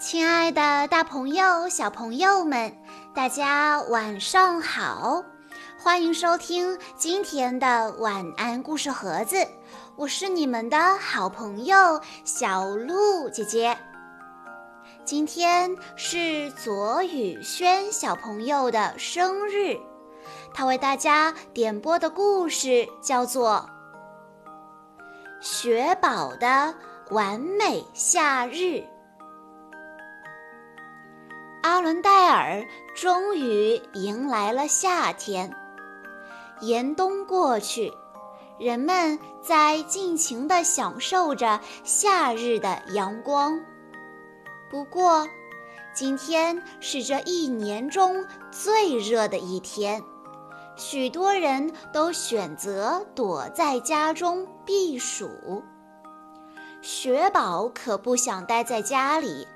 亲爱的，大朋友、小朋友们，大家晚上好！欢迎收听今天的晚安故事盒子，我是你们的好朋友小鹿姐姐。今天是左宇轩小朋友的生日，他为大家点播的故事叫做《雪宝的完美夏日》。阿伦戴尔终于迎来了夏天，严冬过去，人们在尽情地享受着夏日的阳光。不过，今天是这一年中最热的一天，许多人都选择躲在家中避暑。雪宝可不想待在家里。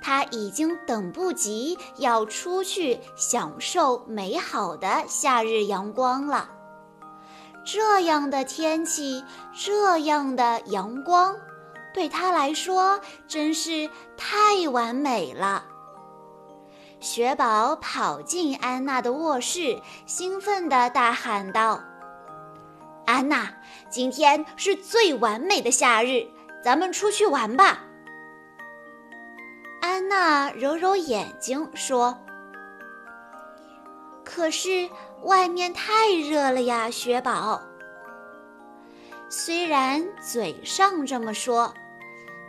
他已经等不及要出去享受美好的夏日阳光了。这样的天气，这样的阳光，对他来说真是太完美了。雪宝跑进安娜的卧室，兴奋地大喊道：“安娜，今天是最完美的夏日，咱们出去玩吧！”安娜揉揉眼睛说：“可是外面太热了呀，雪宝。”虽然嘴上这么说，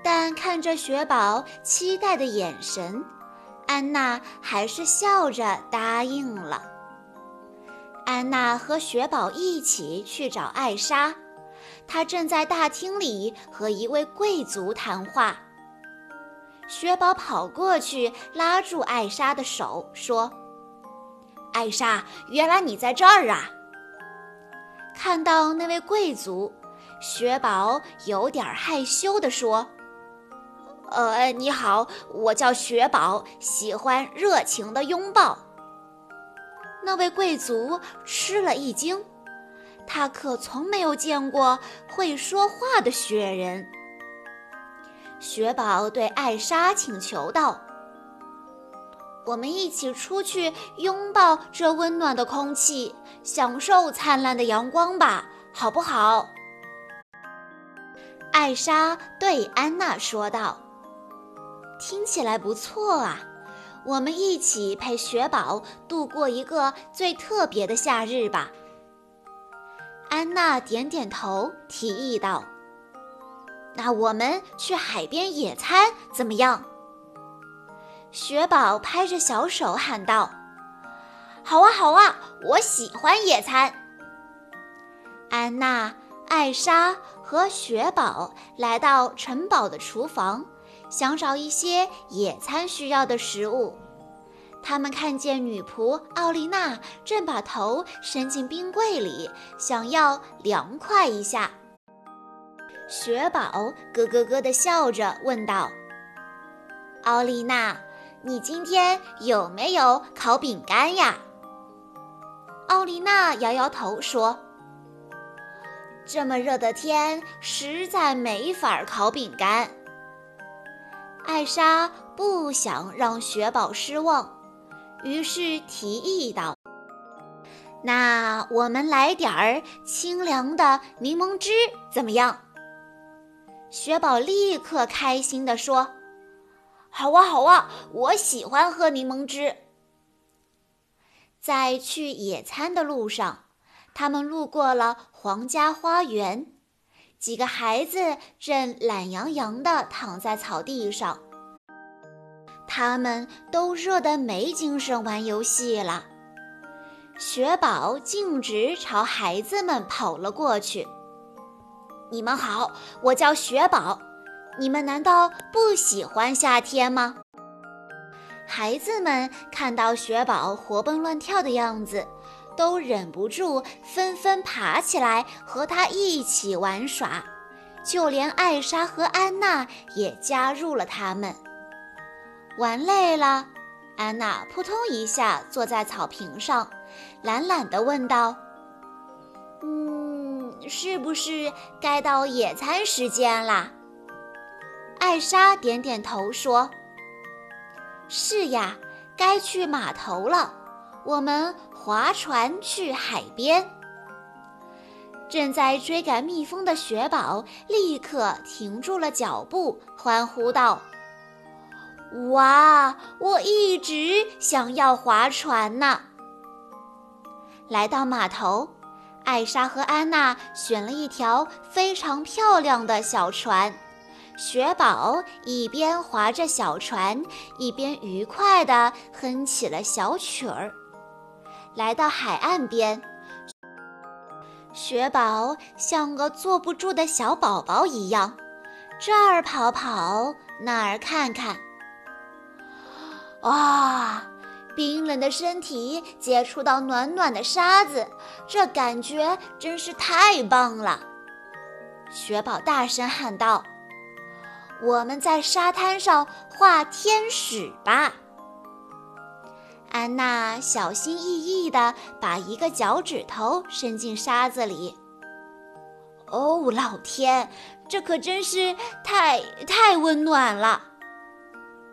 但看着雪宝期待的眼神，安娜还是笑着答应了。安娜和雪宝一起去找艾莎，她正在大厅里和一位贵族谈话。雪宝跑过去，拉住艾莎的手，说：“艾莎，原来你在这儿啊！”看到那位贵族，雪宝有点害羞地说：“呃，你好，我叫雪宝，喜欢热情的拥抱。”那位贵族吃了一惊，他可从没有见过会说话的雪人。雪宝对艾莎请求道：“我们一起出去拥抱这温暖的空气，享受灿烂的阳光吧，好不好？”艾莎对安娜说道：“听起来不错啊，我们一起陪雪宝度过一个最特别的夏日吧。”安娜点点头，提议道。那我们去海边野餐怎么样？雪宝拍着小手喊道：“好啊，好啊，我喜欢野餐。”安娜、艾莎和雪宝来到城堡的厨房，想找一些野餐需要的食物。他们看见女仆奥丽娜正把头伸进冰柜里，想要凉快一下。雪宝咯咯咯地笑着问道：“奥丽娜，你今天有没有烤饼干呀？”奥丽娜摇摇头说：“这么热的天，实在没法烤饼干。”艾莎不想让雪宝失望，于是提议道：“那我们来点儿清凉的柠檬汁，怎么样？”雪宝立刻开心地说：“好啊，好啊，我喜欢喝柠檬汁。”在去野餐的路上，他们路过了皇家花园，几个孩子正懒洋洋地躺在草地上，他们都热得没精神玩游戏了。雪宝径直朝孩子们跑了过去。你们好，我叫雪宝。你们难道不喜欢夏天吗？孩子们看到雪宝活蹦乱跳的样子，都忍不住纷纷爬起来和他一起玩耍。就连艾莎和安娜也加入了他们。玩累了，安娜扑通一下坐在草坪上，懒懒地问道：“嗯。”是不是该到野餐时间啦？艾莎点点头说：“是呀，该去码头了。我们划船去海边。正在追赶蜜蜂的雪宝立刻停住了脚步，欢呼道：“哇！我一直想要划船呢！”来到码头，艾莎和安娜选了一条非常漂亮的小船。雪宝一边划着小船，一边愉快地哼起了小曲儿。来到海岸边，雪宝像个坐不住的小宝宝一样，这儿跑跑，那儿看看。哇！冰冷的身体接触到暖暖的沙子，这感觉真是太棒了！雪宝大声喊道：“我们在沙滩上画天使吧！”安娜小心翼翼地把一个脚趾头伸进沙子里。哦，老天，这可真是太太温暖了！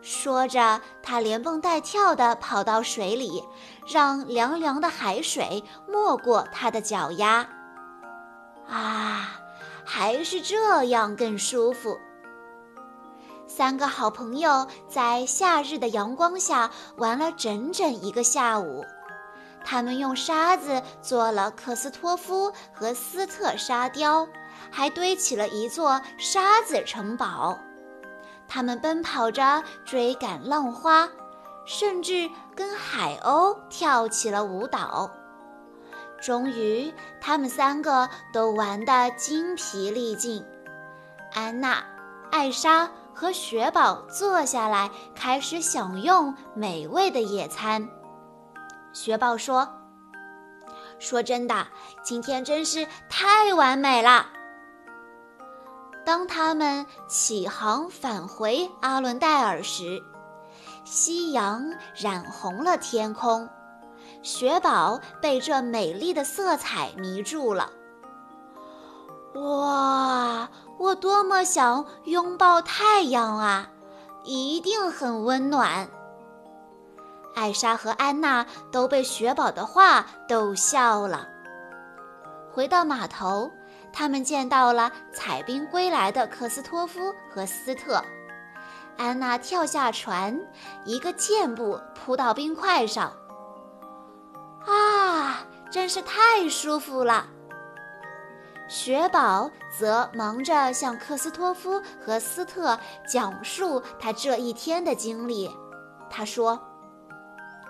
说着，他连蹦带跳地跑到水里，让凉凉的海水没过他的脚丫。啊，还是这样更舒服。三个好朋友在夏日的阳光下玩了整整一个下午。他们用沙子做了克斯托夫和斯特沙雕，还堆起了一座沙子城堡。他们奔跑着追赶浪花，甚至跟海鸥跳起了舞蹈。终于，他们三个都玩得精疲力尽。安娜、艾莎。和雪宝坐下来，开始享用美味的野餐。雪宝说：“说真的，今天真是太完美了。”当他们起航返回阿伦戴尔时，夕阳染红了天空，雪宝被这美丽的色彩迷住了。哇！我多么想拥抱太阳啊，一定很温暖。艾莎和安娜都被雪宝的话逗笑了。回到码头，他们见到了采冰归来的克斯托夫和斯特。安娜跳下船，一个箭步扑到冰块上。啊，真是太舒服了！雪宝则忙着向克斯托夫和斯特讲述他这一天的经历。他说：“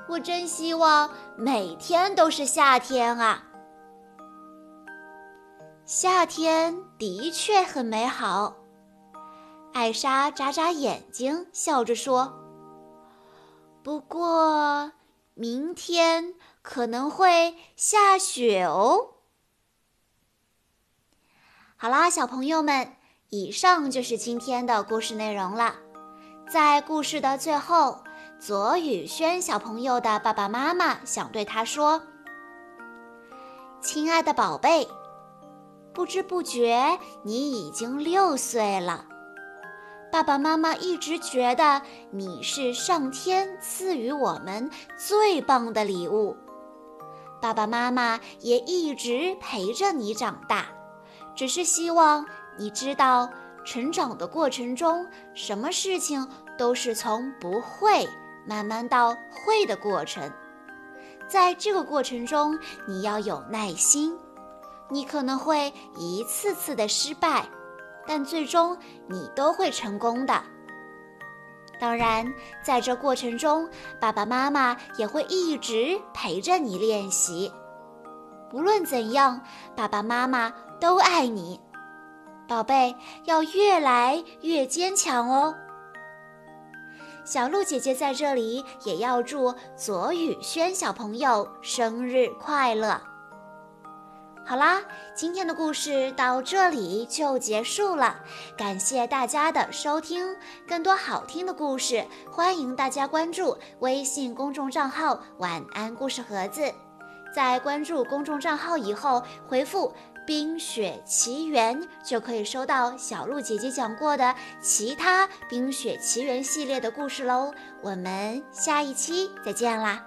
我真希望每天都是夏天啊！夏天的确很美好。”艾莎眨眨眼睛，笑着说：“不过明天可能会下雪哦。”好啦，小朋友们，以上就是今天的故事内容了。在故事的最后，左宇轩小朋友的爸爸妈妈想对他说：“亲爱的宝贝，不知不觉你已经六岁了。爸爸妈妈一直觉得你是上天赐予我们最棒的礼物。爸爸妈妈也一直陪着你长大。”只是希望你知道，成长的过程中，什么事情都是从不会慢慢到会的过程。在这个过程中，你要有耐心。你可能会一次次的失败，但最终你都会成功的。当然，在这过程中，爸爸妈妈也会一直陪着你练习。无论怎样，爸爸妈妈。都爱你，宝贝，要越来越坚强哦。小鹿姐姐在这里也要祝左宇轩小朋友生日快乐。好啦，今天的故事到这里就结束了，感谢大家的收听。更多好听的故事，欢迎大家关注微信公众账号“晚安故事盒子”。在关注公众账号以后，回复。冰雪奇缘》，就可以收到小鹿姐姐讲过的其他《冰雪奇缘》系列的故事喽。我们下一期再见啦！